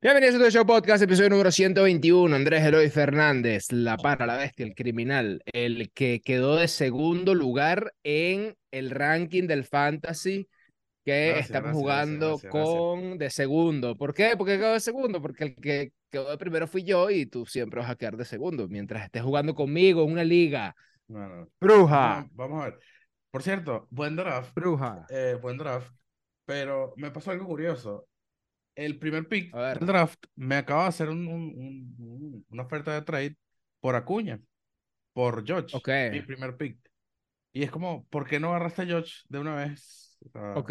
Bienvenidos a tu show podcast, episodio número 121. Andrés Eloy Fernández, la para, la bestia, el criminal, el que quedó de segundo lugar en el ranking del fantasy que Gracias, estamos gracias, jugando gracias, con de segundo. ¿Por qué? Porque quedó de segundo, porque el que quedó de primero fui yo y tú siempre vas a quedar de segundo mientras estés jugando conmigo en una liga. No, no. Bruja, Vamos, vamos a ver. Por cierto, buen draft, bruja. eh, buen draft, pero me pasó algo curioso. El primer pick del draft me acaba de hacer un, un- un- un- una oferta de trade por Acuña, por George, Ok. mi primer pick. Y es como, ¿por qué no agarraste a George de una vez? O sea, Ok,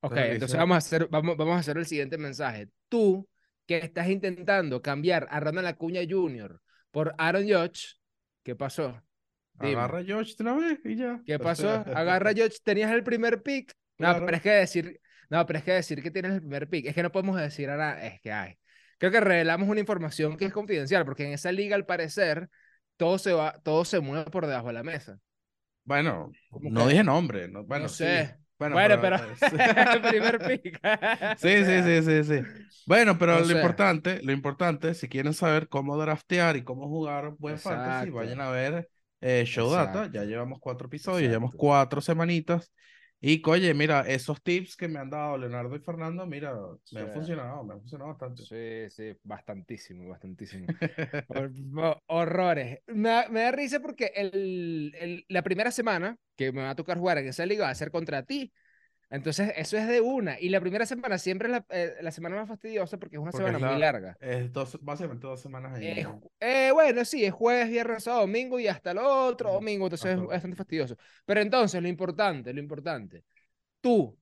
ok, Entonces, entonces vamos a hacer, vamos, vamos a hacer el siguiente mensaje. Tú que estás intentando cambiar a Ronald Acuña Jr. por Aaron Judge, ¿qué pasó? Dime. Agarra a George de una vez y ya. ¿Qué pasó? Agarra a Judge, tenías el primer pick. No, Claro. pero es que decir, no, pero es que decir que tienes el primer pick, es que no podemos decir ahora, es que hay. Creo que revelamos una información que es confidencial, porque en esa liga, al parecer, todo se va, todo se mueve por debajo de la mesa. Bueno, ¿Cómo no dije nombre. No, bueno, no sí. sé. Bueno, Bueno, pero, pero- el primer pick. Sí, sí, sí, sí, sí. Bueno, pero No lo sé. importante, lo importante, si quieren saber cómo draftear y cómo jugar buen fantasy, Exacto. vayan a ver eh, Show Data. Ya Exacto. llevamos cuatro episodios, ya llevamos Exacto. cuatro semanitas. Y oye, mira, esos tips que me han dado Leonardo y Fernando, mira, me han funcionado, me han funcionado bastante. Sí, sí, bastantísimo, bastantísimo. Hor- ho- horrores. Me da, me da risa porque el, el- la primera semana que me va a tocar jugar en esa liga va a ser contra ti. Entonces, eso es de una. Y la primera semana siempre es la, eh, la semana más fastidiosa porque es una Porque semana es muy la- larga. Es dos, básicamente dos semanas ahí. Eh, eh, bueno, sí, es jueves, viernes, sábado, domingo y hasta el otro domingo, entonces es bastante fastidioso. Pero entonces, lo importante, lo importante, tú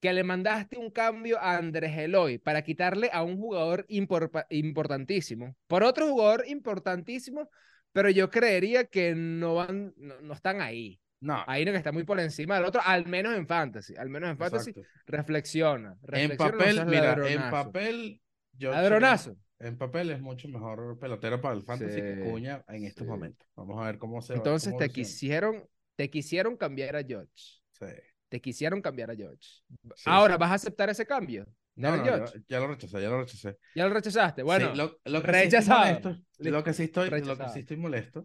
que le mandaste un cambio a Andrés Eloy para quitarle a un jugador imporpa- importantísimo por otro jugador importantísimo, pero yo creería que no van, no, no están ahí. No, Hay uno que está muy por encima del otro, al menos en fantasy, al menos en fantasy, reflexiona, En reflexiona, no papel, seas mira, en ladronazo. papel, yo Ladronazo. En papel es mucho mejor pelotero para el fantasy que Sí, Cuña en estos sí. momentos. Vamos a ver cómo se. Entonces te quisieron, te quisieron cambiar a George. Sí. Te quisieron cambiar a George. Sí, Ahora. ¿vas a aceptar ese cambio? No, no, ya, lo rechacé, ya lo rechacé. ¿Ya lo rechazaste? Bueno, lo, lo que sí estoy rechazado. molesto, lo que sí estoy, lo que Rechazado. sí estoy molesto,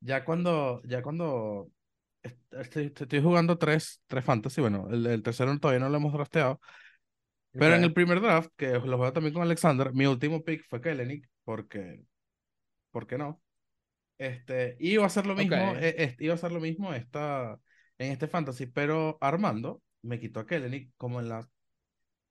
ya cuando, ya cuando estoy, estoy jugando tres, tres fantasy, bueno, el, el tercero todavía no lo hemos drafteado, pero en ok. el primer draft, que lo juego también con Alexander, mi último pick fue Kellenic, porque, ¿por qué no? Este, iba a hacer lo mismo, Ok. eh, este, iba a hacer lo mismo esta, en este fantasy, pero Armando me quitó a Kellenic como en la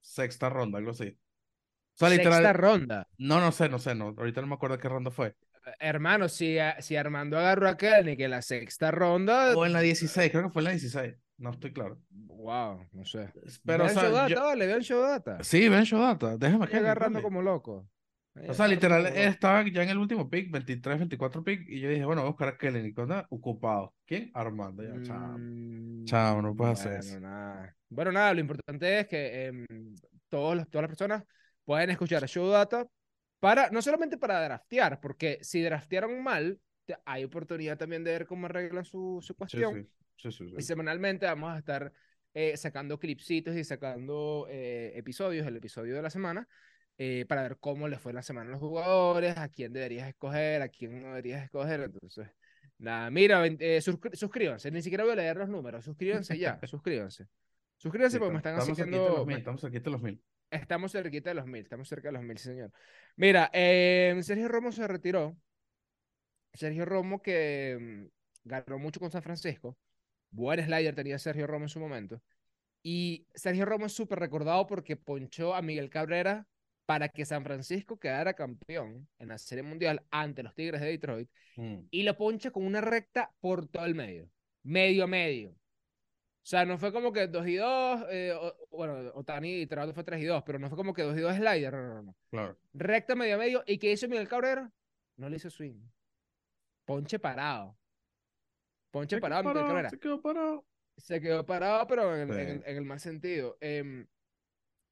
sexta ronda, algo así. O sea, Sexta literal, ronda. no, no sé, no sé, no, ahorita no me acuerdo qué ronda fue. Hermano, si, a- si Armando agarró a Kelly que en la sexta ronda. O en la 16, creo que fue en la 16, no estoy claro. Wow, no sé. Pero, o vean sea, Showdata, yo- vale, vean Showdata. sí, ven Data, déjame que agarrando como loco. O sea, literal, estaba ya en el último pick, 23, 24 pick, y yo dije, bueno, voy a buscar a Kellenic, ¿dónde? Ocupado. ¿Quién? Armando, ya, chao. Mm, Chao, no puedes hacer bueno, eso. Nada. Bueno, nada, lo importante es que em, todos todas las personas pueden escuchar Showdata para, no solamente para draftear, porque si draftearon mal, hay oportunidad también de ver cómo arreglan su, su cuestión. sí, sí, sí, sí. Y semanalmente vamos a estar eh, sacando clipsitos y sacando eh, episodios, el episodio de la semana, eh, para ver cómo les fue la semana a los jugadores, a quién deberías escoger, a quién no deberías escoger. Entonces, nada, mira, eh, suscríbanse, ni siquiera voy a leer los números, suscríbanse ya, suscríbanse. Suscríbanse porque me están estamos haciendo... los mil, me- estamos cerquita de los mil. Estamos cerquita de los mil, estamos cerca de los mil, señor. Mira, eh, Sergio Romo se retiró. Sergio Romo que mm, ganó mucho con San Francisco. Buen slider tenía Sergio Romo en su momento. Y Sergio Romo es súper recordado porque ponchó a Miguel Cabrera para que San Francisco quedara campeón en la Serie Mundial ante los Tigres de Detroit. Mm. Y lo poncha con una recta por todo el medio. Medio a medio. O sea, no fue como que 2 y 2, eh, o- bueno, Otani y Trout fue 3 y 2, pero no fue como que 2 y 2 slider, no, no, no. Claro. Recta medio a medio. ¿Y qué hizo Miguel Cabrera? No le hizo swing. Ponche parado. Ponche Se parado, Miguel Cabrera. se quedó parado. Se quedó parado, pero en el, en Sí. el- en el mal sentido. Em,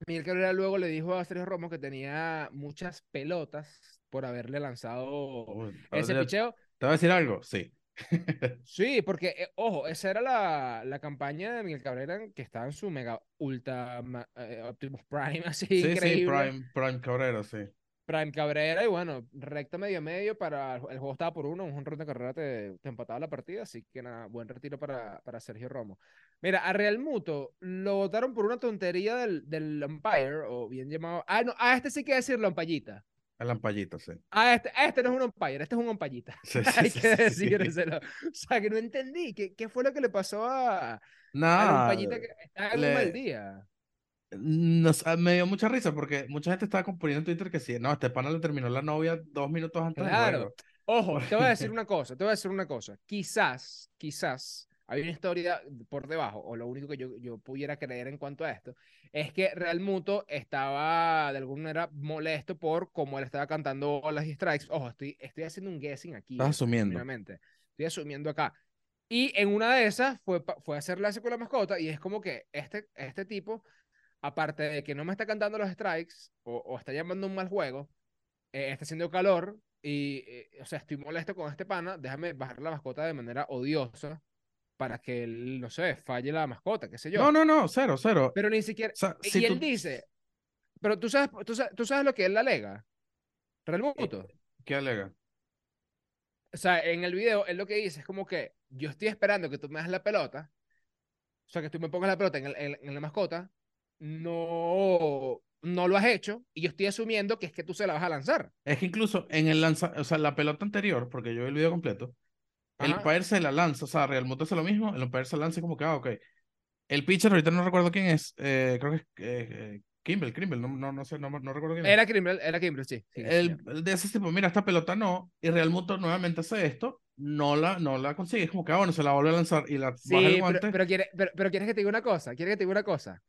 Miguel Cabrera luego le dijo a Sergio Romo que tenía muchas pelotas por haberle lanzado Uy, ese picheo. ¿Te voy a decir algo? Sí. Sí, porque, eh, ojo, esa era la, la campaña de Miguel Cabrera que estaba en su mega ultra eh, Optimus Prime, así Sí, sí, increíble. Prime, Prime Cabrera, sí. Fran Cabrera, y bueno, recta medio medio para el juego estaba por uno, un ronda de carrera te, te, empataba la partida, así que nada, buen retiro para, para Sergio Romo. Mira, a Real Muto lo votaron por una tontería del, del umpire, o bien llamado. Ah, no, a este sí que decirlo umpallita. El ampallito, sí. Ah, este, este no es un umpire, este es un umpallita. Sí, sí, Hay que decírselo. O sea, que no entendí. ¿Qué, ¿Qué, fue lo que le pasó a, Nada, a umpallita que está en le- un mal día? Nos, ah, me dio mucha risa porque mucha gente estaba poniendo en Twitter que sí, no, este pana le terminó la novia dos minutos antes del Claro. juego. Ojo, te voy a decir una cosa, te voy a decir una cosa. Quizás, quizás, hay una historia por debajo, o lo único que yo, yo pudiera creer en cuanto a esto, es que Real Muto estaba de alguna manera molesto por cómo él estaba cantando las strikes. Ojo, estoy, estoy haciendo un guessing aquí. Estás asumiendo. Estoy asumiendo acá. Y en una de esas fue, fue a hacerle así con la mascota y es como que este, este tipo, aparte de que no me está cantando los strikes o, o está llamando un mal juego, eh, está haciendo calor y, eh, o sea, estoy molesto con este pana, déjame bajar la mascota de manera odiosa para que él, no sé, falle la mascota, qué sé yo. No, no, no, cero, cero. Pero ni siquiera... O sea, y si él tú- dice, pero tú sabes, tú sabes, tú sabes lo que él alega. Real Muto. ¿Qué alega? O sea, en el video, él lo que dice es como que yo estoy esperando que tú me das la pelota, o sea, que tú me pongas la pelota en, el- en- en la mascota, no, no lo has hecho, y yo estoy asumiendo que es que tú se la vas a lanzar. Es que incluso en el lanza, o sea, la pelota anterior, porque yo vi el video completo, el Ajá. umpire se la lanza, o sea, Real Muto hace lo mismo, el umpire se lanza y como que, ah, ok. El pitcher, ahorita no recuerdo quién es, eh, creo que es eh, eh, Kimble, Kimble, no, no, no sé, no, no recuerdo quién es. Era Kimbrel, era Kimbrel, sí. sí, sí, el, el de ese tipo, mira, esta pelota no, y Real Muto nuevamente hace esto, no la, no la consigue, es como que, ah, bueno, se la vuelve a lanzar y la Sí, baja el pero, guante. pero, quiere- pero, pero quieres que te diga una cosa, quieres que te diga una cosa.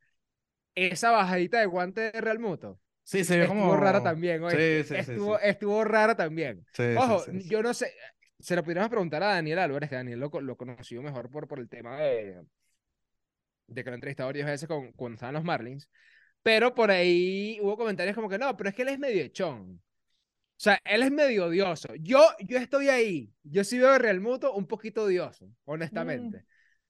Esa bajadita de guante de Real Muto sí, se ve estuvo como... rara también. Sí, sí, sí, estuvo, sí. estuvo rara también. Sí, sí, Ojo, sí, sí. yo no sé, se lo pudiéramos preguntar a Daniel Álvarez, que Daniel lo, lo conoció mejor por, por el tema de, de que lo he entrevistado varias veces con, cuando estaban los Marlins, pero por ahí hubo comentarios como que no, pero es que él es medio echón. O sea, él es medio odioso. Yo, yo estoy ahí. Yo sí veo a Real Muto un poquito odioso, Mm.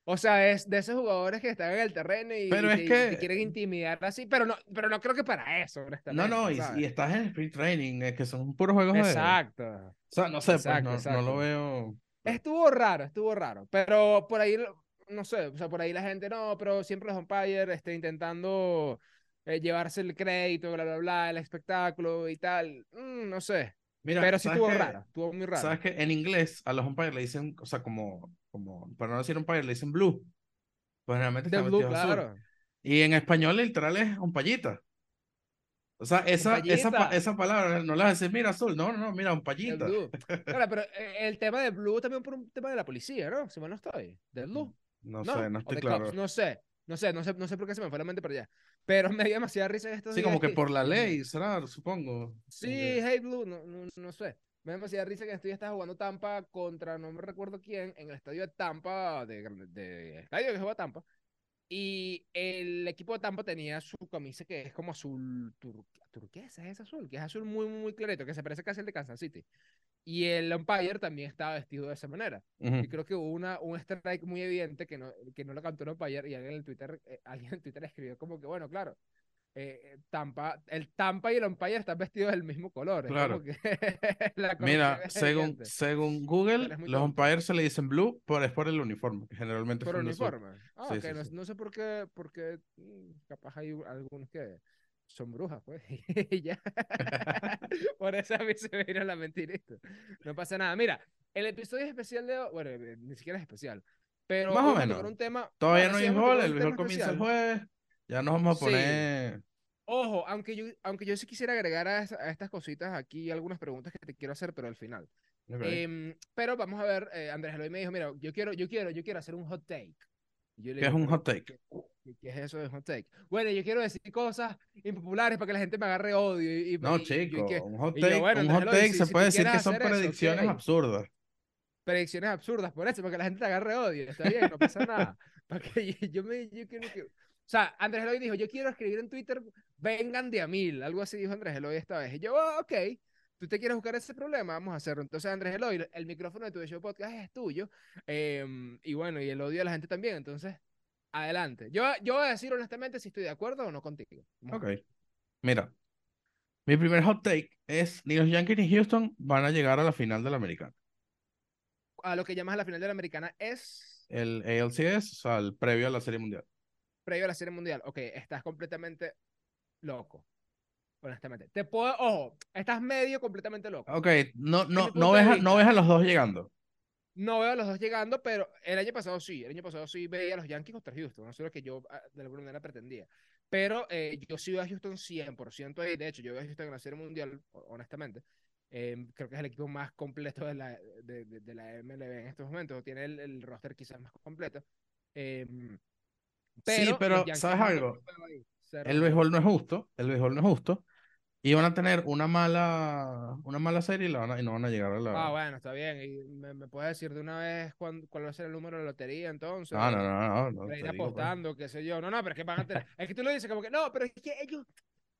O sea, es de esos jugadores que están en el terreno y, Pero es que- te quieren intimidar así, pero no, pero no creo que para eso, No, no, y, estás en sprint training, eh, que son puros juegos de... Exacto. O sea, no sé, Exacto, pues no, no exacto. lo veo... Estuvo raro, estuvo raro. Pero por ahí, no sé, o sea, por ahí la gente no, pero siempre los umpires este, intentando eh, llevarse el crédito, bla, bla, bla, el espectáculo y tal. Mm, no sé. Mira, pero sí ¿sabes estuvo qué? raro, estuvo muy raro. Sabes que en inglés a los umpires le dicen, o sea, como, como, para no decir umpire, le dicen blue. Pues realmente está Blue, vestido azul. claro. Y en español literal es umpallita. O sea, esa, esa, esa palabra no la decir, mira azul, no, no, no, mira umpallita. Blue. Claro, pero eh, el tema de Blue también por un tema de la policía, ¿no? Si mal no estoy. De Blue. No, No, sé, no estoy claro. Cops, no sé. No sé, no sé, no sé por qué se me fue la mente para allá. Pero me dio demasiada risa en estos Sí, días. como que y- por la ley, será, supongo. Sí, que- Hey Blue, no, no, no sé. Me da demasiada risa que estoy estaba jugando Tampa contra no me recuerdo quién en el estadio de Tampa, de, de estadio que juega Tampa. Y el equipo de Tampa tenía su camisa que es como azul tur- turquesa, es azul, que es azul muy, muy, clarito, que se parece casi al de Kansas City. Y el umpire también estaba vestido de esa manera. Ujú. Y creo que hubo una, un strike muy evidente que no, que no lo cantó el umpire y alguien en el Twitter, eh, alguien en Twitter escribió como que, bueno, claro, eh, Tampa, el Tampa y el umpire están vestidos del mismo color. es Claro. como que Mira, según, según Google, los tonto. umpires se le dicen blue, pero es por el uniforme, que generalmente Por azul. uniforme. Ah, Sí, ok, sí, no, sí. no sé por qué, porque mm, capaz hay algunos que son brujas, pues. y ya. por eso a mí se me vino la mentirita. No pasa nada. Mira, el episodio especial de. Bueno, eh, ni siquiera es especial. Pero Más o menos. un tema. Todavía no hay tocar el tema comienza el jueves. Ya nos vamos a Sí. poner. Ojo, aunque yo, aunque yo sí quisiera agregar a, a estas cositas aquí algunas preguntas que te quiero hacer, pero al final. Ok. Em, pero vamos a ver, eh, Andrés Eloy me dijo, mira, yo quiero, yo quiero, yo quiero hacer un hot take. Yo le ¿Qué es digo, un "¿Pero hot take? ¿Qué, qué- es eso de hot take? Bueno, yo quiero decir cosas impopulares para que la gente me agarre odio. Y, y- No, y- y yo, ¿y chico, qué? un hot y yo, take, bueno, un hot Eloy, take si- se si puede decir que son eso, predicciones ok. absurdas. predicciones absurdas, por eso, para que la gente te agarre odio. Está bien, no pasa nada. Para que yo, yo me, yo quiero que... O sea, Andrés Eloy dijo, yo quiero escribir en Twitter, vengan de a mil. Algo así dijo Andrés Eloy esta vez. Y yo, "Ah, ok, tú te quieres buscar ese problema, vamos a hacerlo. Entonces, Andrés Eloy, el micrófono de tu show podcast es tuyo. em, y bueno, y el odio de la gente también. Entonces, adelante. Yo, yo voy a decir honestamente si estoy de acuerdo o no contigo. Vamos Ok. Mira, Mi primer hot take es, ni los Yankees ni Houston van a llegar a la final de la americana. A lo que llamas a la final de la americana es El ALCS, o sea, el previo a la Serie Mundial. Previo a la Serie Mundial. Ok, estás completamente loco. Honestamente. Te puedo, ojo, estás medio completamente loco. Ok, no, no, no, ves a, no ves a los dos llegando. No veo a los dos llegando, pero el año pasado sí. El año pasado sí veía a los Yankees contra Houston. No sé lo que yo ah, de alguna manera pretendía. Pero eh, yo sí veo a Houston 100% ahí. De hecho, yo veo a Houston en la Serie Mundial, ho- honestamente. Eh, creo que es el equipo más completo de la, de, de- de la MLB en estos momentos. Tiene el, el roster quizás más completo. Eh, pero Sí, pero ¿sabes algo? El béisbol no es justo, el béisbol no es justo. Y van a tener una mala, una mala serie y, la van a- y no van a llegar a la... Ah, bueno, está bien. ¿Y me, me puedes decir de una vez cuán- cuál va a ser el número de lotería entonces? No, no, no, no, no, ir pues. apostando, qué sé yo. No, no, pero es que van a tener. Es que tú lo dices como que no, pero es que ellos.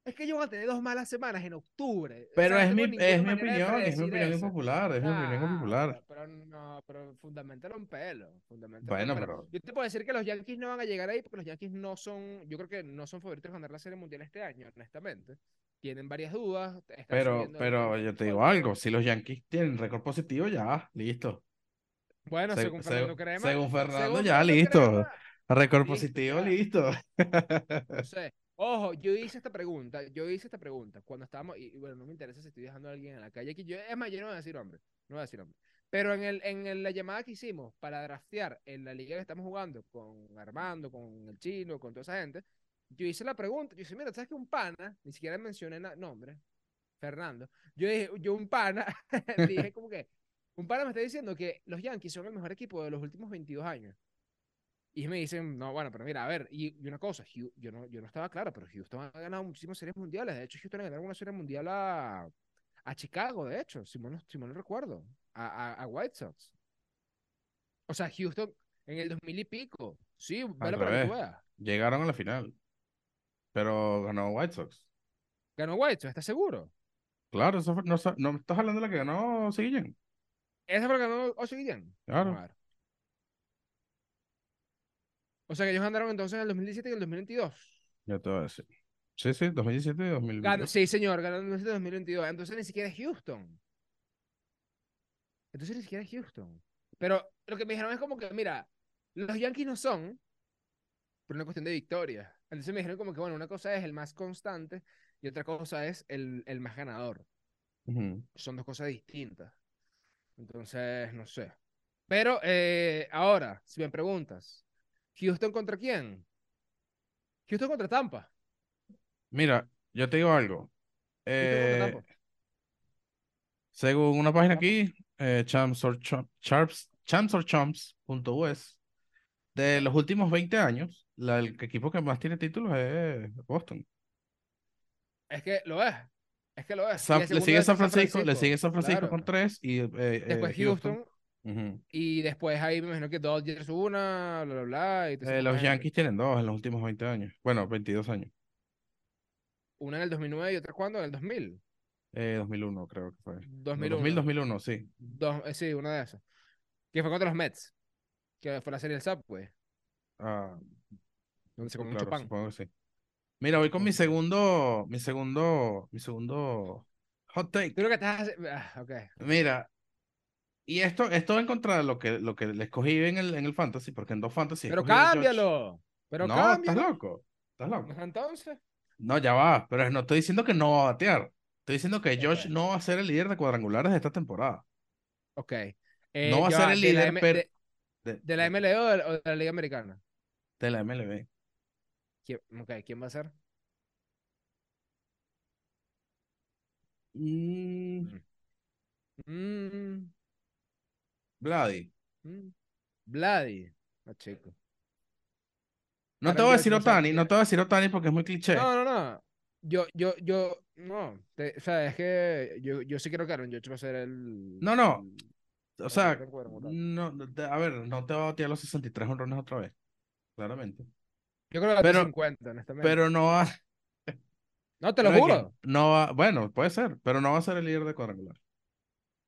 Es que ellos van a tener dos malas semanas en octubre. O Pero sea, es mi, es mi opinión, es mi opinión impopular, es mi opinión impopular. pero, no, pero fundamentalo un pelo. fundamentalo Bueno, un pelo. pero- Yo te puedo decir que los Yankees no van a llegar ahí porque los Yankees no son. Yo creo que no son favoritos de ganar la Serie Mundial este año, honestamente. Tienen varias dudas. están Pero, pero yo te digo algo, si los Yankees tienen récord positivo, ya, listo. Bueno, Se- según se- Fernando Crema. según Fernando, según ya, Fernando listo. Crema, Récord Listo, positivo, ya. listo. No sé. Ojo, yo hice esta pregunta, yo hice esta pregunta cuando estábamos, y, bueno, no me interesa si estoy dejando a alguien en la calle aquí, yo, es más, yo no voy a decir hombre, no voy a decir hombre, pero en, el, en la llamada que hicimos para draftear en la liga que estamos jugando con Armando, con el chino, con toda esa gente, yo hice la pregunta, yo dije, mira, ¿sabes que un pana, ni siquiera mencioné nombre, Fernando, yo dije, yo un pana, dije como que, un pana me está diciendo que los Yankees son el mejor equipo de los últimos 22 años. Y me dicen, no, bueno, pero mira, a ver, y, y una cosa, Hu- yo no, yo no estaba claro, pero Houston ha ganado muchísimas series mundiales. De hecho, Houston ha ganado una serie mundial a, a Chicago, de hecho, si mal no, si mal no recuerdo, a, a, a White Sox. O sea, Houston en el 2000 y pico. Sí, vale para que veas. Llegaron a la final, pero ganó White Sox. Ganó White Sox, ¿estás seguro? Claro, eso fue- no, no estás hablando de la que ganó Seguillen. ¿Esa fue la que ganó Ocho Guillén? Claro. O sea, que ellos ganaron entonces en el 2017 y en el 2022. Ya te voy a decir. Sí, sí, 2017 y Ganó- 2022. sí, señor, el 2017 y 2022. Entonces ni siquiera es Houston. Entonces ni siquiera es Houston. Pero lo que me dijeron es como que, mira, los Yankees no son por una cuestión de victoria. Entonces me dijeron como que, bueno, una cosa es el más constante y otra cosa es el, el más ganador. Son dos cosas distintas. Entonces, no sé. Pero eh, ahora, si me preguntas, ¿Houston contra quién? Houston contra Tampa. Mira, yo te digo algo. Eh, según una página aquí, eh, champs or Chum- Charps- champsorchamps.us, de los últimos 20 años, la- el equipo que más tiene títulos es Boston. Es que lo es. Es que lo es. San- le sigue San Francisco, le sigue San Francisco claro. con tres y eh, eh, Después Houston. Ujú. Y después ahí me imagino que Dodgers una, bla, bla, bla. Y te Eh, los. Yankees tienen dos en los últimos 20 años. Bueno, 22 años. Una en el 2009 y otra cuando? En el 2000. Eh, 2001 creo que fue. No, 2001. 2000, 2001, sí. Dos, eh, sí, una de esas. Que fue contra los Mets. Que fue la serie del Subway. Ah, Donde se pues comió claro, mucho pan. supongo que sí. Mira, voy con mi segundo, mi segundo, mi segundo hot take. Tú lo que estás haciendo. Ah, ok. Mira, y esto, esto va en contra de lo que, lo que le escogí en el, en el fantasy, porque en dos fantasy Pero cámbialo. Pero no, estás cámbialo. loco. Estás loco. Entonces. No, ya va, pero no estoy diciendo que no va a batear. Estoy diciendo que Josh no va a ser el líder de cuadrangulares de esta temporada. Ok. Eh, No va a ser va, el de la líder, M- de, De, de la MLB o de, la- o de la Liga Americana. de la MLB. ¿Quién, ok, ¿quién va a ser? Mm, Mm, Vladi. mm. Vladdy. Ah, chico. No te voy a decir Otani, no te voy a decir Otani porque es muy cliché. No, no, no. Yo, yo, yo, no. Te- o sea, es que yo, yo sí creo que Aaron Judge va a ser el. No, no. el- O sea, no, a ver, no te va a batear los 63 honrones otra vez. Claramente. Yo creo que pero- 50, honestamente. Pero no va. no, te lo pero juro. No va, bueno, puede ser, pero no va a ser el líder de cuadrangular.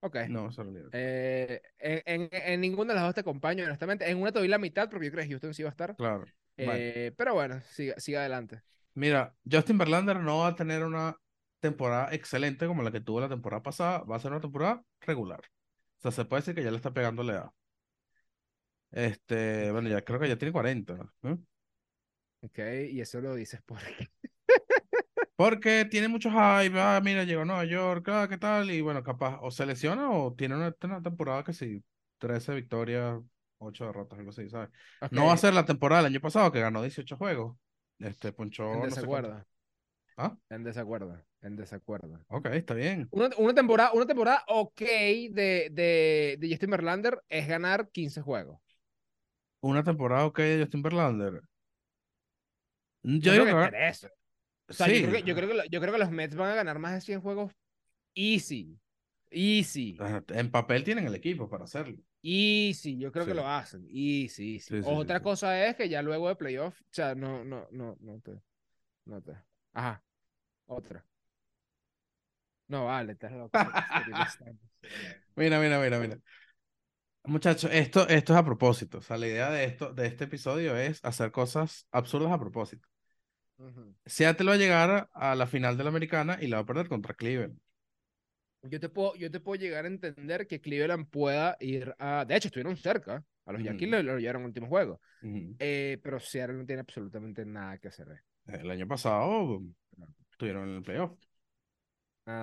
Ok. No el líder. Eh, en, en, en ninguna de las dos te acompaño, honestamente. En una te doy la mitad porque yo creo que Houston sí va a estar. Claro. Eh, pero bueno, siga, siga adelante. Mira, Justin Verlander no va a tener una temporada excelente como la que tuvo la temporada pasada, va a ser una temporada regular. O sea, se puede decir que ya le está pegando la edad. Este, bueno, ya creo que ya tiene 40. ¿no? Ok, y eso lo dices porque. Porque tiene muchos hype, ah, mira, llegó a Nueva York, ah, ¿qué tal? Y bueno, capaz o se lesiona o tiene una, una temporada que sí, 13 victorias, 8 derrotas, algo así, ¿sabes? No va a ser la temporada del año pasado que ganó 18 juegos. Este, ponchó en no sé cuánto. desacuerdo. Ah, En desacuerdo. En desacuerdo. ok, está bien. Una, una temporada, una temporada ok de, de, de Justin Verlander es ganar 15 juegos. Una temporada ok de Justin Verlander. Yo Yo digo que que. O sea, yo sí, creo que, yo, creo que, yo creo que los Mets van a ganar más de 100 juegos easy. Easy. en papel tienen el equipo para hacerlo. Easy. Yo creo que lo hacen. Easy, easy. Sí, Otra cosa es que ya luego de playoff, o sea, no, no, no, no te. No te. Ajá. Otra. No, vale, estás loco. Mira, mira, mira, mira. Muchachos, esto, esto es a propósito. O sea, la idea de esto, de este episodio es hacer cosas absurdas a propósito. Seattle va a llegar a la final de la americana y la va a perder contra Cleveland. Yo te puedo, yo te puedo llegar a entender que Cleveland pueda ir a. De hecho, estuvieron cerca. A los Yankees lo, lo llevaron al último juego. Eh, pero Seattle no tiene absolutamente nada que hacer. El año pasado estuvieron en el playoff.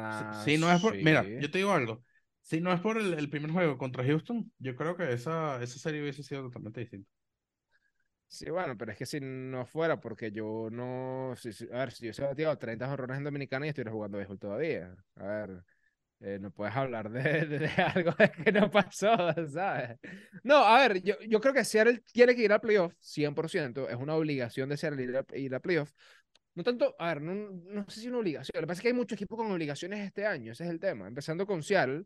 Si- Ah, Si no es por, mira, yo te digo algo. Si no es por el, el primer juego contra Houston, yo creo que esa, esa serie hubiese sido totalmente distinta. Sí, bueno, pero es que si no fuera porque yo no. si- si- a ver, si yo hubiese batido 30 jorrones en Dominicana y estuviera jugando béisbol todavía. A ver, eh, no puedes hablar de, algo que no pasó, ¿sabes? No, a ver, yo, yo creo que Seattle tiene que ir al playoff, 100%. Es una obligación de Seattle ir a, ir a playoff. No tanto, a ver, no, no sé si una obligación. Lo que pasa es que hay muchos equipos con obligaciones este año, ese es el tema. Empezando con Seattle,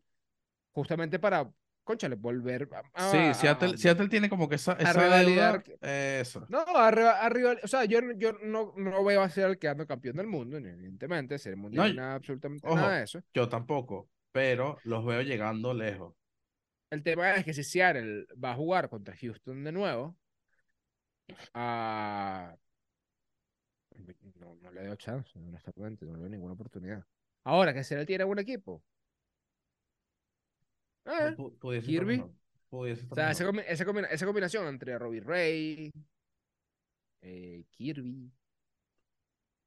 justamente para, conchale, volver a, Sí, a- Seattle, a- Seattle tiene como que esa, a esa rivalidad eh, Eso. no, arriba, arriba, o sea, yo, yo no, no veo a ser el quedando campeón del mundo, evidentemente, ser mundial, No, nada, absolutamente ojo. nada de eso. Yo tampoco, pero los veo llegando lejos. El tema es que si Seattle va a jugar contra Houston de nuevo, ah, no, no le doy chance, honestamente, no le doy ninguna oportunidad. Ahora que Seattle tiene un equipo, eh, Kirby. o sea, esa, esa, combina- esa combinación entre Robbie Ray, eh, Kirby,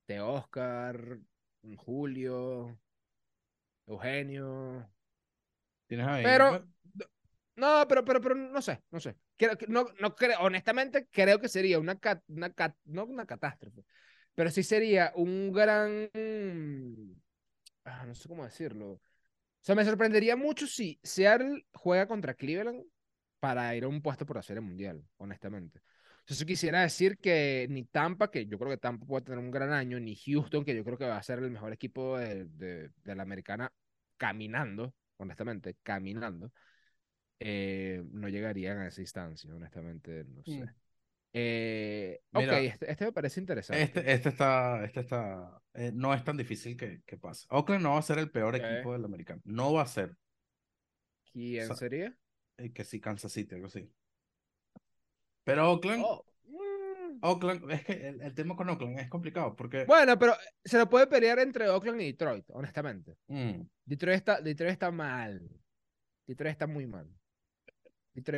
de Oscar, Julio, Eugenio. Tienes ahí. Pero, no, pero, pero, pero no sé, no sé. Creo, que- no, no creo, honestamente, creo que sería una, cat- una cat- no una catástrofe, pero sí sería un gran, ah, no sé cómo decirlo. Sea, me sorprendería mucho si Seattle juega contra Cleveland para ir a un puesto por hacer el mundial, honestamente. Eso quisiera decir que ni Tampa, que yo creo que Tampa puede tener un gran año, ni Houston, que yo creo que va a ser el mejor equipo de, de- de la americana caminando, honestamente, caminando, eh, no llegarían a esa instancia, honestamente, no sé. Mm. Eh, Mira, ok, este, este me parece interesante. Este, este está, este está, eh, no es tan difícil que, que pase. Oakland no va a ser el peor equipo del americano. No va a ser. ¿Quién sería? eh, que sí, Kansas City, algo así. Pero Oakland, Oh, mm. Oakland, es que el, el tema con Oakland es complicado porque Bueno, pero se lo puede pelear entre Oakland y Detroit, honestamente. mm, Detroit está, Detroit está mal. Detroit está muy mal.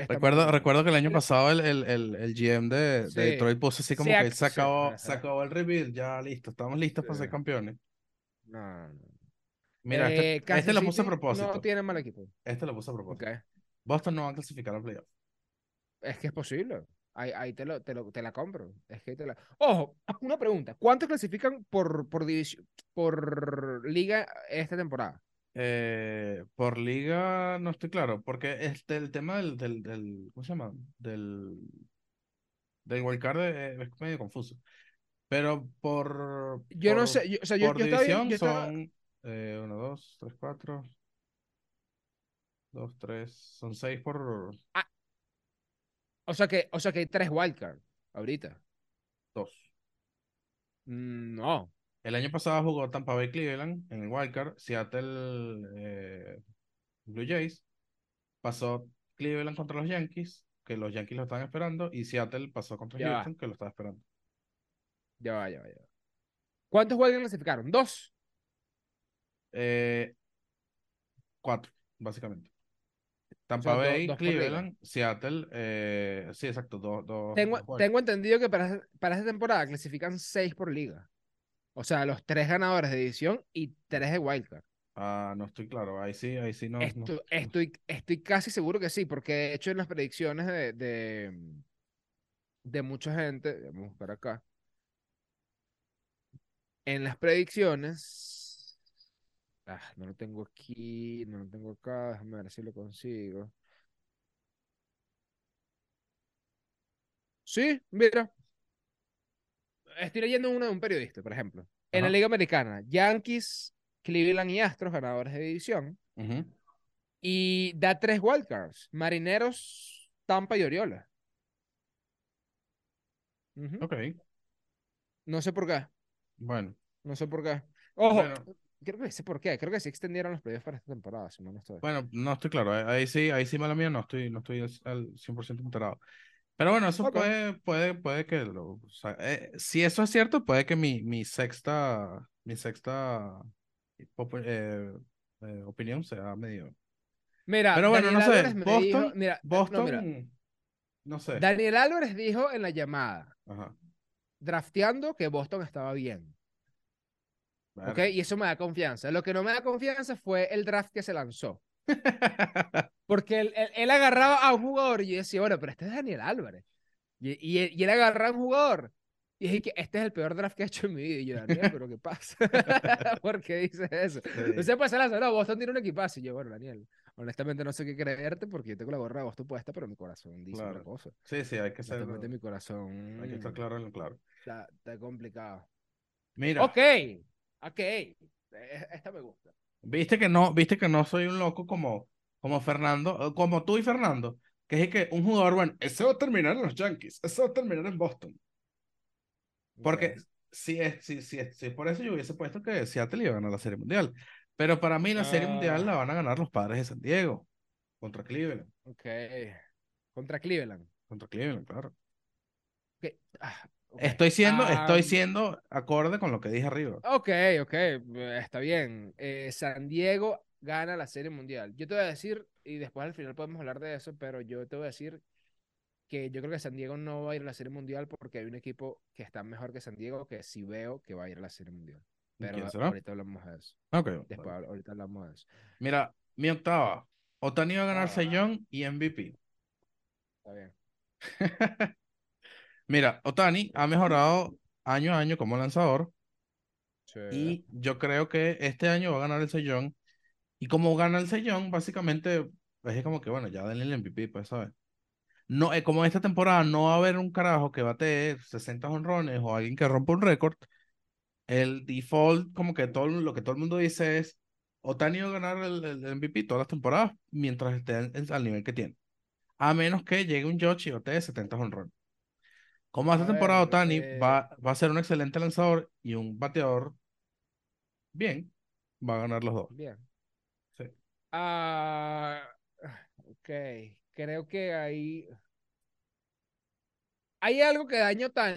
Recuerdo, recuerdo que el año pasado el, el, el, el GM de, de Sí. Detroit puso así como que ac- se sí, acabó, se ajá. acabó el rebuild, ya listo, estamos listos para ser campeones. No, no. Mira, este, Eh, este lo puse a propósito. No tiene mal equipo. Este lo puse a propósito. Boston no va a clasificar al playoff. Es que es posible. Ahí, ahí te, lo, te, lo- te la compro. Es que te la... Ojo, una pregunta. ¿Cuántos clasifican por, por, división, por liga esta temporada? Eh, por liga no estoy claro, porque este, el tema del, del, del- ¿cómo se llama? Del, del wildcard eh, es medio confuso. Pero por, Yo no sé. yo- o sea, yo, yo estaba bien- yo estaba- son eh, uno, dos, tres, cuatro, dos, tres, son seis por O sea que, o sea que hay tres wildcards ahorita. dos. Mm, No. El año pasado jugó Tampa Bay Cleveland en el wildcard, Seattle eh, Blue Jays, pasó Cleveland contra los Yankees, que los Yankees lo estaban esperando, y Seattle pasó contra Ya va. Houston, que lo estaba esperando. Ya va, ya va, ya va. ¿Cuántos wildcards clasificaron? Dos. Eh, cuatro, básicamente. Tampa O sea, do- Bay, dos. Cleveland, Seattle. eh, sí, exacto, dos, dos, Tengo, tengo entendido que para, para esta temporada clasifican seis por liga. O sea, los tres ganadores de división y tres de wildcard. Ah, no estoy claro. Ahí sí, ahí sí no. no- Esto- no- estoy, estoy casi seguro que sí, porque de hecho en las predicciones de, de, de mucha gente, vamos a buscar acá. En las predicciones, ah, no lo tengo aquí, no lo tengo acá, déjame ver si lo consigo. Sí, mira. Estoy leyendo uno de un periodista, por ejemplo. En la. Liga Americana, Yankees, Cleveland y Astros, ganadores de división. Ujú. Y da tres wildcards. Marineros, Tampa y Orioles. Ujú. Ok, No sé por qué. bueno. No sé por qué. Ojo, Bueno, creo que sé por qué. Creo que sí extendieron los playoffs para esta temporada, si no estoy. bueno, no estoy claro. Ahí sí, ahí sí, mala mía, no estoy, no estoy al 100% enterado. Pero bueno, eso Ok. puede, puede, puede que lo, o sea, eh, si eso es cierto, puede que mi, mi sexta, mi sexta eh, eh, opinión sea medio. Mira, Pero bueno, Daniel no sé, Álvarez Boston, dijo, mira, no, Boston, mira, no sé. Daniel Álvarez dijo en la llamada, Ajá. drafteando, que Boston estaba bien. ¿Ok? verga. Y eso me da confianza. Lo que no me da confianza fue el draft que se lanzó. Porque él, él- él agarraba a un jugador y yo decía, bueno, pero este es Daniel Álvarez. Y, y, él- y él agarraba a un jugador. Y dije que este es el peor draft que he hecho en mi vida. Y yo, Daniel, ¿pero qué pasa? ¿Por qué dices eso? Sí. Entonces, pues, no, Boston tiene un equipazo. Y yo, bueno, Daniel, honestamente no sé qué creerte porque yo tengo la gorra de Boston puesta, pero mi corazón dice otra Claro. cosa. Sí, sí, hay que ser, mi corazón hay que estar claro en lo claro. está, está complicado. Mira, Ok, ok. E- Esta me gusta. Viste que no, viste que no soy un loco como, como Fernando, como tú y Fernando, que es que un jugador, bueno, ese va a terminar en los Yankees, ese va a terminar en Boston. Porque si es, si, si, es- si es por eso yo hubiese puesto que Seattle iba a ganar la Serie Mundial. Pero para mí la Serie Mundial la Ah. van a ganar los padres de San Diego contra Cleveland. Ok. Contra Cleveland. Contra Cleveland, claro. Ok, ah, Estoy siendo, estoy siendo acorde con lo que dije arriba. Ok, ok, eh, está bien. Eh, San Diego gana la Serie Mundial. Yo te voy a decir, y después al final podemos hablar de eso, pero yo te voy a decir que yo creo que San Diego no va a ir a la Serie Mundial porque hay un equipo que está mejor que San Diego que sí veo que va a ir a la Serie Mundial. ¿Y Pero ahorita hablamos de eso. Ok, Después, ahorita hablamos de eso. Mira, mi octava. Otani va a ganar Ah. Y MVP. Está bien. Mira, Otani ha mejorado año a año como lanzador Sí. y yo creo que este año va a ganar el Sellón. Y como gana el Sellón, básicamente es como que, bueno, ya denle el MVP, pues, ¿sabes? No, eh, como esta temporada no va a haber un carajo que bate 60 honrones o alguien que rompa un récord, el default, como que todo lo que todo el mundo dice es, Otani va a ganar el, el MVP todas las temporadas mientras esté en- en- al nivel que tiene. A menos que llegue un Josh y bate 70 honrones. Como esta temporada ver, Otani eh, va, va a ser un excelente lanzador y un bateador bien, va a ganar los dos. Bien. Sí. Ah, ok. Creo que ahí. Hay algo que daña a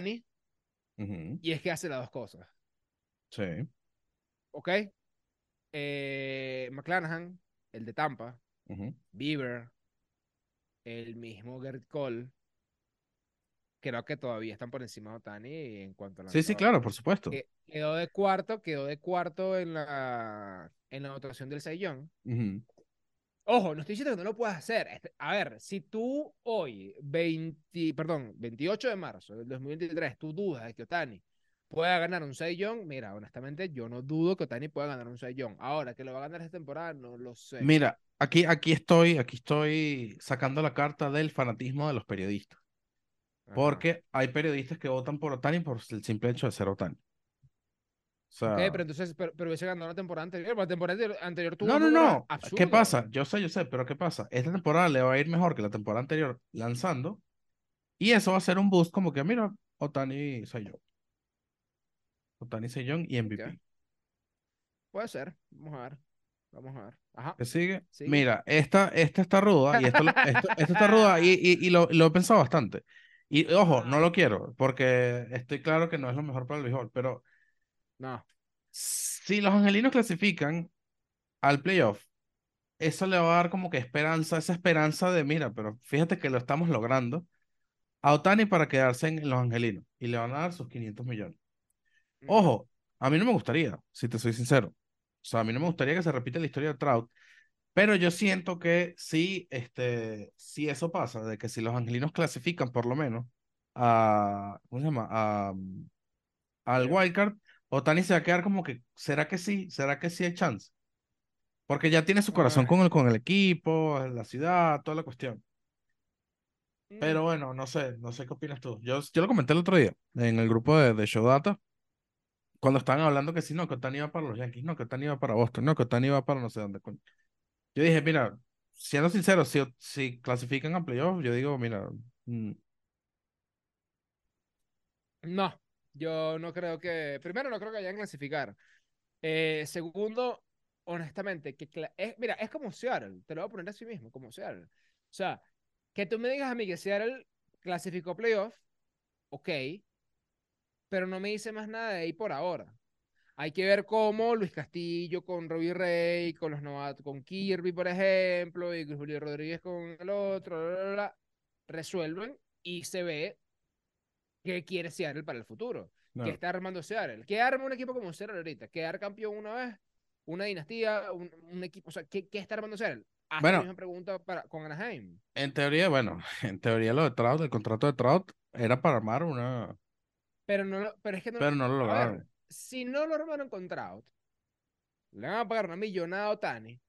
y es que hace las dos cosas. Sí. ¿Ok? Eh, McClanahan, el de Tampa. Bieber, el mismo Gert Cole. Creo que todavía están por encima de Otani en cuanto a Sí, sí, lanzador. claro, por supuesto. Que- Quedó de cuarto, quedó de cuarto en la, en la votación del Saiyón. Ojo, no estoy diciendo que no lo puedas hacer. Este- A ver, si tú hoy, 20, perdón, 28 de marzo del 2023, tú dudas de que Otani pueda ganar un Young, mira, honestamente, yo no dudo que Otani pueda ganar un Young. Ahora, que lo va a ganar esta temporada, no lo sé. Mira, aquí, aquí estoy, aquí estoy sacando la carta del fanatismo de los periodistas. Ajá. Porque hay periodistas que votan por Otani por el simple hecho de ser Otani. O sea, Ok, pero entonces, pero, pero hubiese ganado la temporada anterior. La temporada anterior, tuvo no, no, no. ¿Qué pasa? Yo sé, yo sé, pero ¿qué pasa? Esta temporada le va a ir mejor que la temporada anterior lanzando. Y eso va a ser un boost como que, mira, Otani soy yo. Otani Sejong y MVP. Ok. Puede ser. Vamos a ver. Vamos a ver. Ajá. ¿Qué sigue? Sigue. Mira, esta, esta está ruda y esto, esto, esto está ruda y, y, y lo, lo he pensado bastante. Y ojo, no lo quiero porque estoy claro que no es lo mejor para el béisbol, pero No. si los angelinos clasifican al playoff, eso le va a dar como que esperanza, esa esperanza de, mira, pero fíjate que lo estamos logrando a Otani para quedarse en Los Angelinos y le van a dar sus 500 millones. Ojo, a mí no me gustaría, si te soy sincero. O sea, a mí no me gustaría que se repita la historia de Trout, pero yo siento que sí, este, si eso pasa, de que si los angelinos clasifican por lo menos a, ¿cómo se llama? A, mm, al wildcard, Otani se va a quedar como que, ¿será que sí? ¿Será que sí hay chance? Porque ya tiene su corazón con el, con el equipo, la ciudad, toda la cuestión. mm, Pero bueno, no sé, no sé qué opinas tú. Yo, yo lo comenté el otro día en el grupo de, de Show Data, cuando estaban hablando que si no, que Otani iba para los Yankees, no, que Otani iba para Boston, no, que Otani iba para no sé dónde. Yo dije, mira, siendo sincero, si, si clasifican a playoffs, yo digo, mira, mm, No, yo no creo que. Primero, no creo que vayan a clasificar. Eh, segundo, honestamente, que mira, es como Seattle. Te lo voy a poner así mismo, como Seattle. O sea, que tú me digas a mí que Seattle clasificó playoff, ok, pero no me dice más nada de ahí por ahora. Hay que ver cómo Luis Castillo con Robbie Ray, con los novatos, con Kirby, por ejemplo, y Julio Rodríguez con el otro, bla, bla, bla, resuelven y se ve qué quiere Seattle para el futuro. no. ¿Qué está armando Seattle? ¿Qué arma un equipo como Seattle ahorita? ¿Quedar campeón una vez? ¿Una dinastía? ¿Un, un equipo? O sea, ¿qué, qué está armando Seattle? Haz Bueno. la misma pregunta para, con Anaheim. En teoría, bueno, en teoría lo de Trout, el contrato de Trout era para armar una, Pero, no, lo- pero es que no, pero no lo lograron. Si no lo armaron con le van a pagar una millonada a Otani.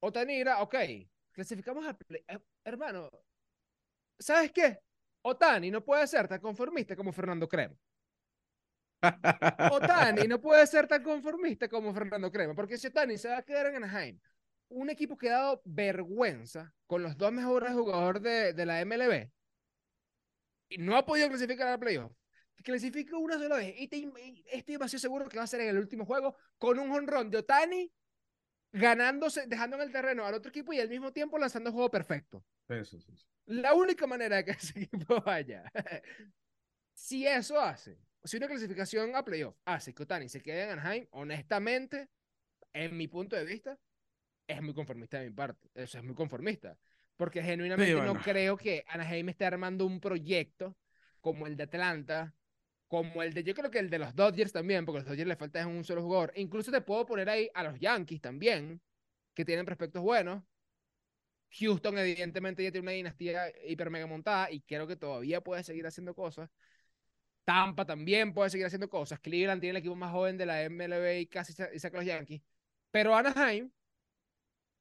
Otani irá, ok, clasificamos a play- eh, hermano, ¿sabes qué? Otani no puede ser tan conformista como Fernando Crema. Otani no puede ser tan conformista como Fernando Crema, porque si Otani se va a quedar en Anaheim, un equipo que ha dado vergüenza con los dos mejores jugadores de, de la MLB y no ha podido clasificar al playoff, clasifica una sola vez y, te, y estoy demasiado seguro que va a ser en el último juego con un honrón de Otani ganándose, dejando en el terreno al otro equipo y al mismo tiempo lanzando el juego perfecto. Eso, sí, sí. La única manera de que ese equipo vaya, si eso hace, si una clasificación a playoff hace que Otani se quede en Anaheim, honestamente, en mi punto de vista, es muy conformista de mi parte. Eso es muy conformista. Porque genuinamente bueno. no creo que Anaheim esté armando un proyecto como el de Atlanta, como el de, yo creo que el de los Dodgers también, porque a los Dodgers le falta es un solo jugador. Incluso te puedo poner ahí a los Yankees también, que tienen prospectos buenos. Houston, evidentemente, ya tiene una dinastía hiper mega montada y creo que todavía puede seguir haciendo cosas. Tampa también puede seguir haciendo cosas. Cleveland tiene el equipo más joven de la MLB y casi saca los Yankees. Pero Anaheim,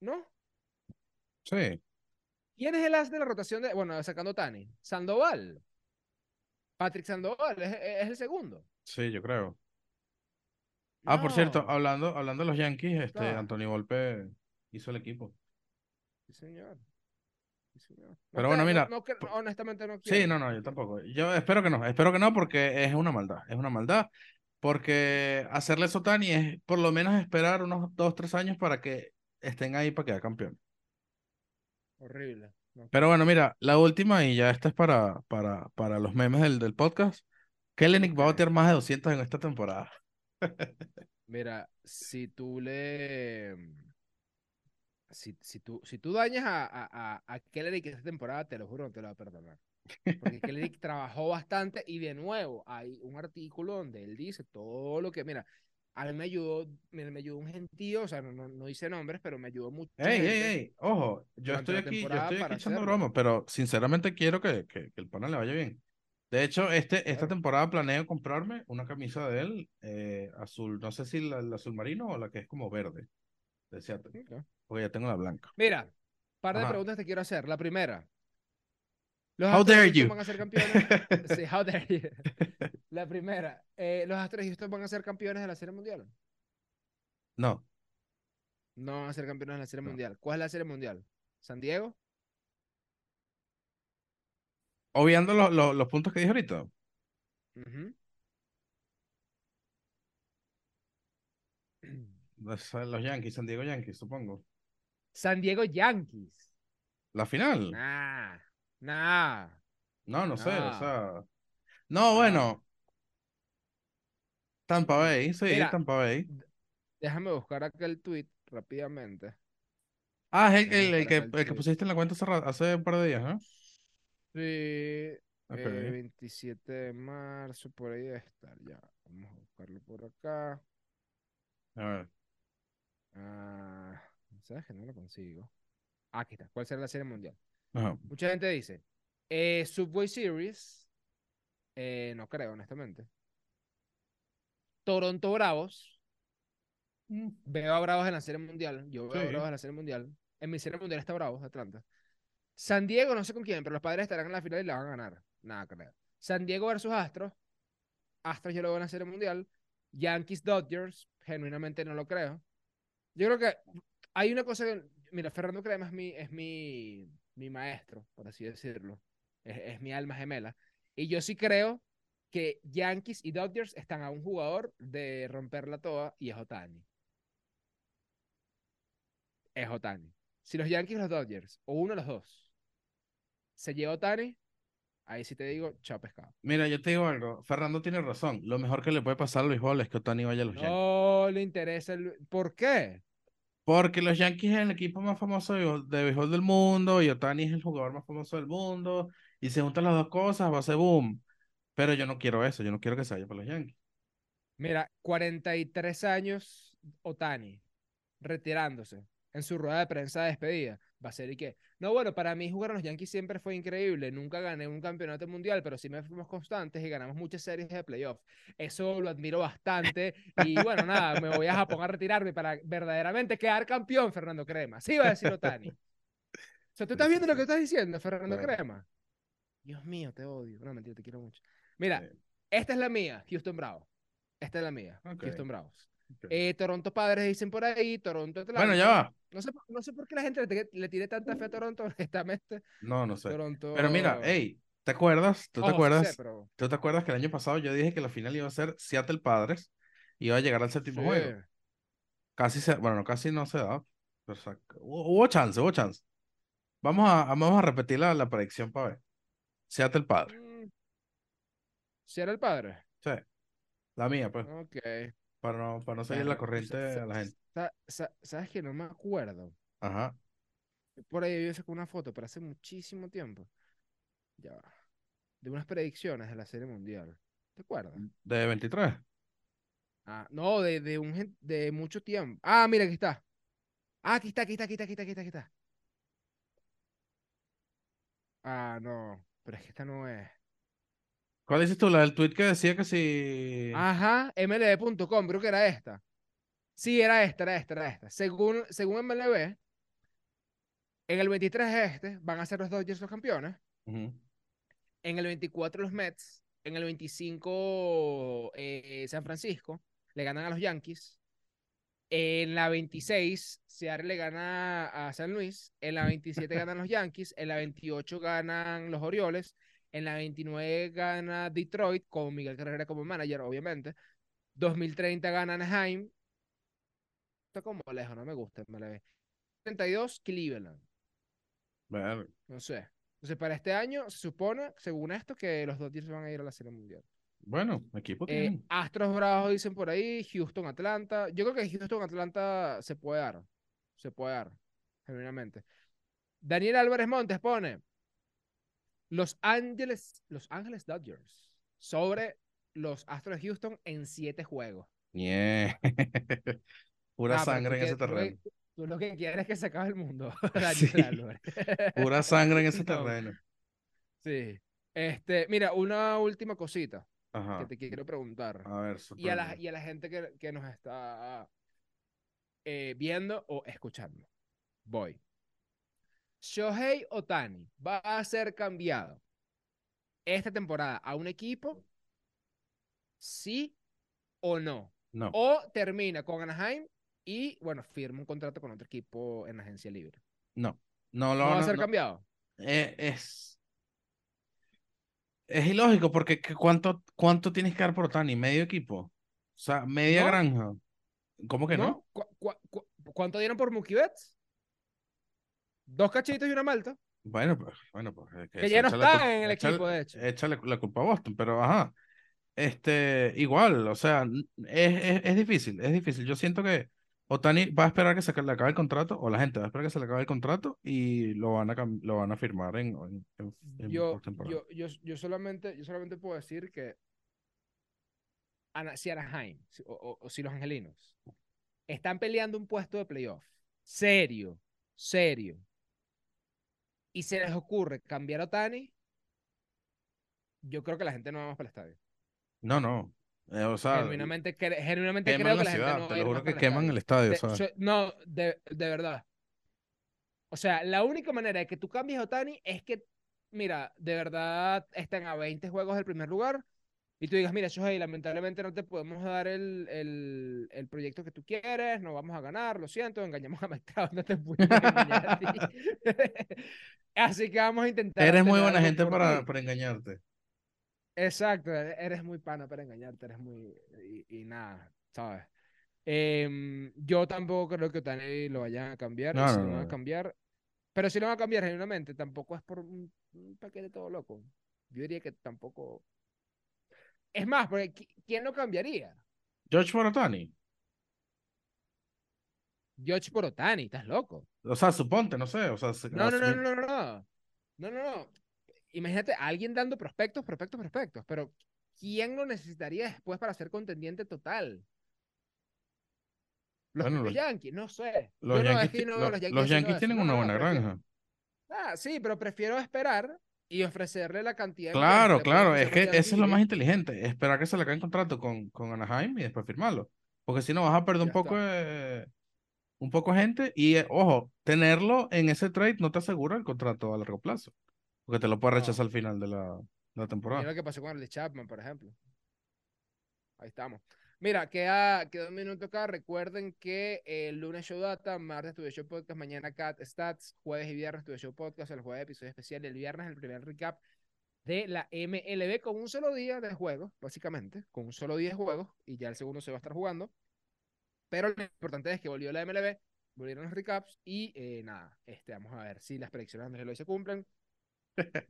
¿no? Sí, ¿Quién es el as de la rotación de, bueno, sacando Tani? Sandoval. Patrick Sandoval es, es el segundo. sí, yo creo. Ah, por cierto, hablando, hablando de los Yankees, este, Ah. Anthony Volpe hizo el equipo. Sí, señor. Sí, señor. No Pero bueno, mira, no- honestamente no Sí, quiero. no, no, yo tampoco. Yo espero que no, espero que no, porque es una maldad, es una maldad. Porque hacerle eso a Otani es por lo menos esperar unos dos, tres años para que estén ahí para quedar campeón. Horrible. No. Pero bueno, mira, la última, y ya esta es para, para, para los memes del, del podcast. Kellenic va a batear más de 200 en esta temporada. Mira, si tú le. Si, si, tú, si tú dañas a, a, a, a Kellerick esta temporada, te lo juro, no te lo voy a perdonar. Porque Kellerick trabajó bastante y de nuevo hay un artículo donde él dice todo lo que. Mira, a mí me ayudó, me, me ayudó un gentío, o sea, no, no, no dice nombres, pero me ayudó mucho. Ey, ey, ey, ojo, yo estoy aquí, yo estoy aquí echando broma, pero sinceramente quiero que, que, que el pana le vaya bien. De hecho, este, esta Claro. temporada planeo comprarme una camisa de él, eh, azul, no sé si la, la azul marino o la que es como verde, de Seattle, Ok. porque ya tengo la blanca. Mira, par de Ajá. preguntas te quiero hacer. La primera. ¿Los How dare you? van a ser campeones? Sí, how dare you. La primera. eh, ¿Los Astros de Houston van a ser campeones de la Serie Mundial? No, No van a ser campeones de la Serie No. Mundial. ¿Cuál es la Serie Mundial? ¿San Diego? obviando los, los, los puntos que dije ahorita. Los, los Yankees, San Diego Yankees, supongo. San Diego Yankees. La final. Nah, nah. No, no sé, o No. sea. No, bueno. Tampa Bay, sí, Mira, Tampa Bay. Déjame buscar acá el tweet rápidamente. Ah, es el, que, el que pusiste en la cuenta hace, un par de días, ¿no? Sí, Ok. eh, 27 de marzo, por ahí debe estar ya. Vamos a buscarlo por acá. A ver. Ah, ¿sabes que no lo consigo? Ah, Aquí está. ¿Cuál será la serie mundial? Ajá. Mucha gente dice, eh, Subway Series, eh, no creo, honestamente. Toronto Bravos, Mm, veo a Bravos en la serie mundial, yo veo a. Bravos en la serie mundial. En mi serie mundial está Bravos, Atlanta. San Diego, no sé con quién, pero los padres estarán en la final y la van a ganar. Nada, creo. San Diego versus Astros. Astros yo lo veo en la serie mundial. Yankees Dodgers, genuinamente no lo creo. Yo creo que hay una cosa que, mira, Fernando Crema es mi, es mi, mi maestro, por así decirlo. Es, es mi alma gemela. Y yo sí creo que Yankees y Dodgers están a un jugador de romperla toda y es Otani. Es Otani. Si los Yankees y los Dodgers, o uno de los dos, se lleva Otani, ahí sí te digo, chao pescado. Mira, yo te digo algo. Fernando tiene razón. Lo mejor que le puede pasar al béisbol es que Otani vaya a los Yankees. No le interesa el... ¿Por qué? Porque los Yankees es el equipo más famoso de béisbol, de béisbol del mundo y Otani es el jugador más famoso del mundo. Y se juntan las dos cosas, va a ser boom. Pero yo no quiero eso. Yo no quiero que se vaya para los Yankees. Mira, 43 años Otani, retirándose en su rueda de prensa de despedida. Va a ser y qué. No, bueno, para mí jugar a los Yankees siempre fue increíble. Nunca gané un campeonato mundial, pero sí me fuimos constantes y ganamos muchas series de playoffs. Eso lo admiro bastante. Y bueno, nada, me voy a Japón a retirarme para verdaderamente quedar campeón, Fernando Crema. Sí, va a decir Otani. O sea, ¿tú estás viendo lo que estás diciendo, Fernando Claro. Crema? Dios mío, te odio. No, mentira, te quiero mucho. Mira, esta es la mía, Houston Bravo. Esta es la mía. Houston Bravos. Eh, Toronto Padres dicen por ahí, Toronto Atlanta. Bueno, ya va. No sé, por- no sé por qué la gente le, tiene- le tiene tanta fe a Toronto, honestamente. No, no sé. Toronto. Pero mira, hey, ¿te acuerdas? ¿Tú te sí acuerdas? sé, pero- ¿Tú te acuerdas que el año pasado yo dije que la final iba a ser Seattle Padres y iba a llegar al séptimo Sí. juego? Casi se, bueno, no, casi no se da. pero hubo, chance, hubo chance. Vamos a, vamos a repetir la, la predicción para ver. Seattle Padres. Mm. ¿Sí era el padre? Sí. La mía, pues. Ok. Para no, para no seguir Verga, la corriente a la gente. sa- sa- ¿Sabes que No me acuerdo. Ajá. Por ahí yo saqué una foto, pero hace muchísimo tiempo. Ya va. De unas predicciones de la Serie Mundial. ¿Te acuerdas? De 23. Ah, no, de, de, un, de mucho tiempo. Ah, mira, aquí está. Ah, aquí está, aquí está, aquí está, aquí está, aquí está, aquí está. Ah, no. Pero es que esta no es. ¿Cuál dices tú? La del tweet que decía que si. Ajá, mlb.com, creo que era esta. Sí, era esta, era esta, era esta. Según, según MLB, en el 23 es este, van a ser los Dodgers los campeones. En el 24 los Mets. En el 25 eh, San Francisco. Le ganan a los Yankees. En la 26 Seattle le gana a San Luis. En la 27 ganan los Yankees. En la 28 ganan los Orioles. En la 29 gana Detroit con Miguel Carrera como manager, obviamente. 2030 gana Anaheim. Está como lejos, no me gusta MLB. 32 Cleveland. No sé. Entonces, para este año se supone, según esto, que los Dodgers van a ir a la Serie Mundial. Bueno, equipo Eh, tienen. Astros Bravos dicen por ahí, Houston, Atlanta. Yo creo que Houston, Atlanta se puede dar. Se puede dar, genuinamente. Daniel Álvarez Montes pone Los Ángeles, Los Ángeles Dodgers sobre los Astros de Houston en siete juegos. Yeah. Pura Ah, sangre en ese terreno. Tú lo que quieres es que se acabe el mundo, Sí. Pura sangre en ese No, terreno. Sí. Este, mira, una última cosita que te quiero preguntar. A ver, Y a la, y a la gente que, que nos está eh, viendo o escuchando. Voy. Shohei Otani va a ser cambiado esta temporada a un equipo, sí o no. No, O termina con Anaheim y, bueno, firma un contrato con otro equipo en agencia libre. no. No, ¿No lo, va a no, ser no. cambiado? Eh, es. Es ilógico porque que cuánto, cuánto tienes que dar por Tani, medio equipo. O sea, media ¿No? granja. ¿Cómo que no? ¿No? ¿Cu- cu- cu- cuánto dieron por Mookie Betts? Dos cachitos y una malta. Bueno, pues, bueno, pues. es Que ya no está en el échale- equipo, de hecho. Échale la culpa a Boston, pero ajá. Este, igual, o sea, es, es, es difícil, es difícil. Yo siento que Otani va a esperar que se le acabe el contrato, o la gente va a esperar que se le acabe el contrato y lo van a, lo van a firmar en, en, en, Yo, postemporada. yo, yo, yo solamente, yo solamente puedo decir que Ana- si Anaheim si- o, o- o si los angelinos están peleando un puesto de playoff, serio, serio, y se les ocurre cambiar a Otani, yo creo que la gente no va más para el estadio. No, no. Eh, o sea, Genuinamente, cre- genuinamente creo la que la ciudad, gente no te va lo juro que queman el estadio, De- so- no, de, de verdad. O sea, la única manera de que tú cambies a Otani es que, mira, de verdad estén a 20 juegos del primer lugar y tú digas, mira, Shohei, lamentablemente no te podemos dar el, el, el proyecto que tú quieres, no vamos a ganar, lo siento, engañamos a Trout, no te pudimos engañar a ti. Así que vamos a intentar. Eres muy buena gente para, para engañarte. Exacto, e- eres muy pana para engañarte, eres muy... Y, y nada, ¿sabes? Em, yo tampoco creo que Otani lo vayan a cambiar, No, si no, lo van a cambiar, pero si lo van a cambiar genuinamente, tampoco es por un, un paquete todo loco. Yo diría que tampoco... Es más, porque qui- ¿quién lo cambiaría? George Morotani. George por Otani, estás loco. O sea, suponte, no sé. O sea, se- No, no, no, no, no, no. No, no, no. Imagínate a alguien dando prospectos, prospectos, prospectos, pero ¿quién lo necesitaría después para ser contendiente total? Los Bueno, propios los- Yankees, no sé. Los Yo Yankees, no, los los tienen una buena granja. Ah, sí, pero prefiero esperar y ofrecerle la cantidad de Claro, claro, ofrecer es que eso es lo más inteligente, esperar que se le acabe el contrato con, con Anaheim y después firmarlo. Porque si no vas a perder un poco de, un poco gente y, eh, ojo, tenerlo en ese trade no te asegura el contrato a largo plazo. Porque te lo puede No. rechazar al final de la, de la Mira temporada. lo que pasó con el de Chapman, por ejemplo. Ahí estamos. Mira, queda, queda un minuto acá. Recuerden que el lunes Show Data, martes Studio Show Podcast, mañana Cat Stats, jueves y viernes Studio Show Podcast, el jueves episodio especial el viernes el primer recap de la MLB con un solo día de juego, básicamente, con un solo día de juego y ya el segundo se va a estar jugando. Pero lo importante es que volvió la MLB, volvieron los recaps y eh, nada, este, vamos a ver si las predicciones de Andrés Eloy se cumplen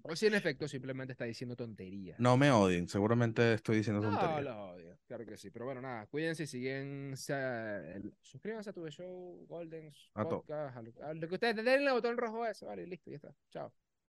o si en efecto simplemente está diciendo tonterías. No me odien, seguramente estoy diciendo No, tonterías. lo odio, claro que sí. Pero bueno, nada, cuídense y siguen. el- suscríbanse a tu show, Golden A todo. Podcast, a lo, a lo que ustedes denle el botón rojo ese, vale, listo, ya está. Chao.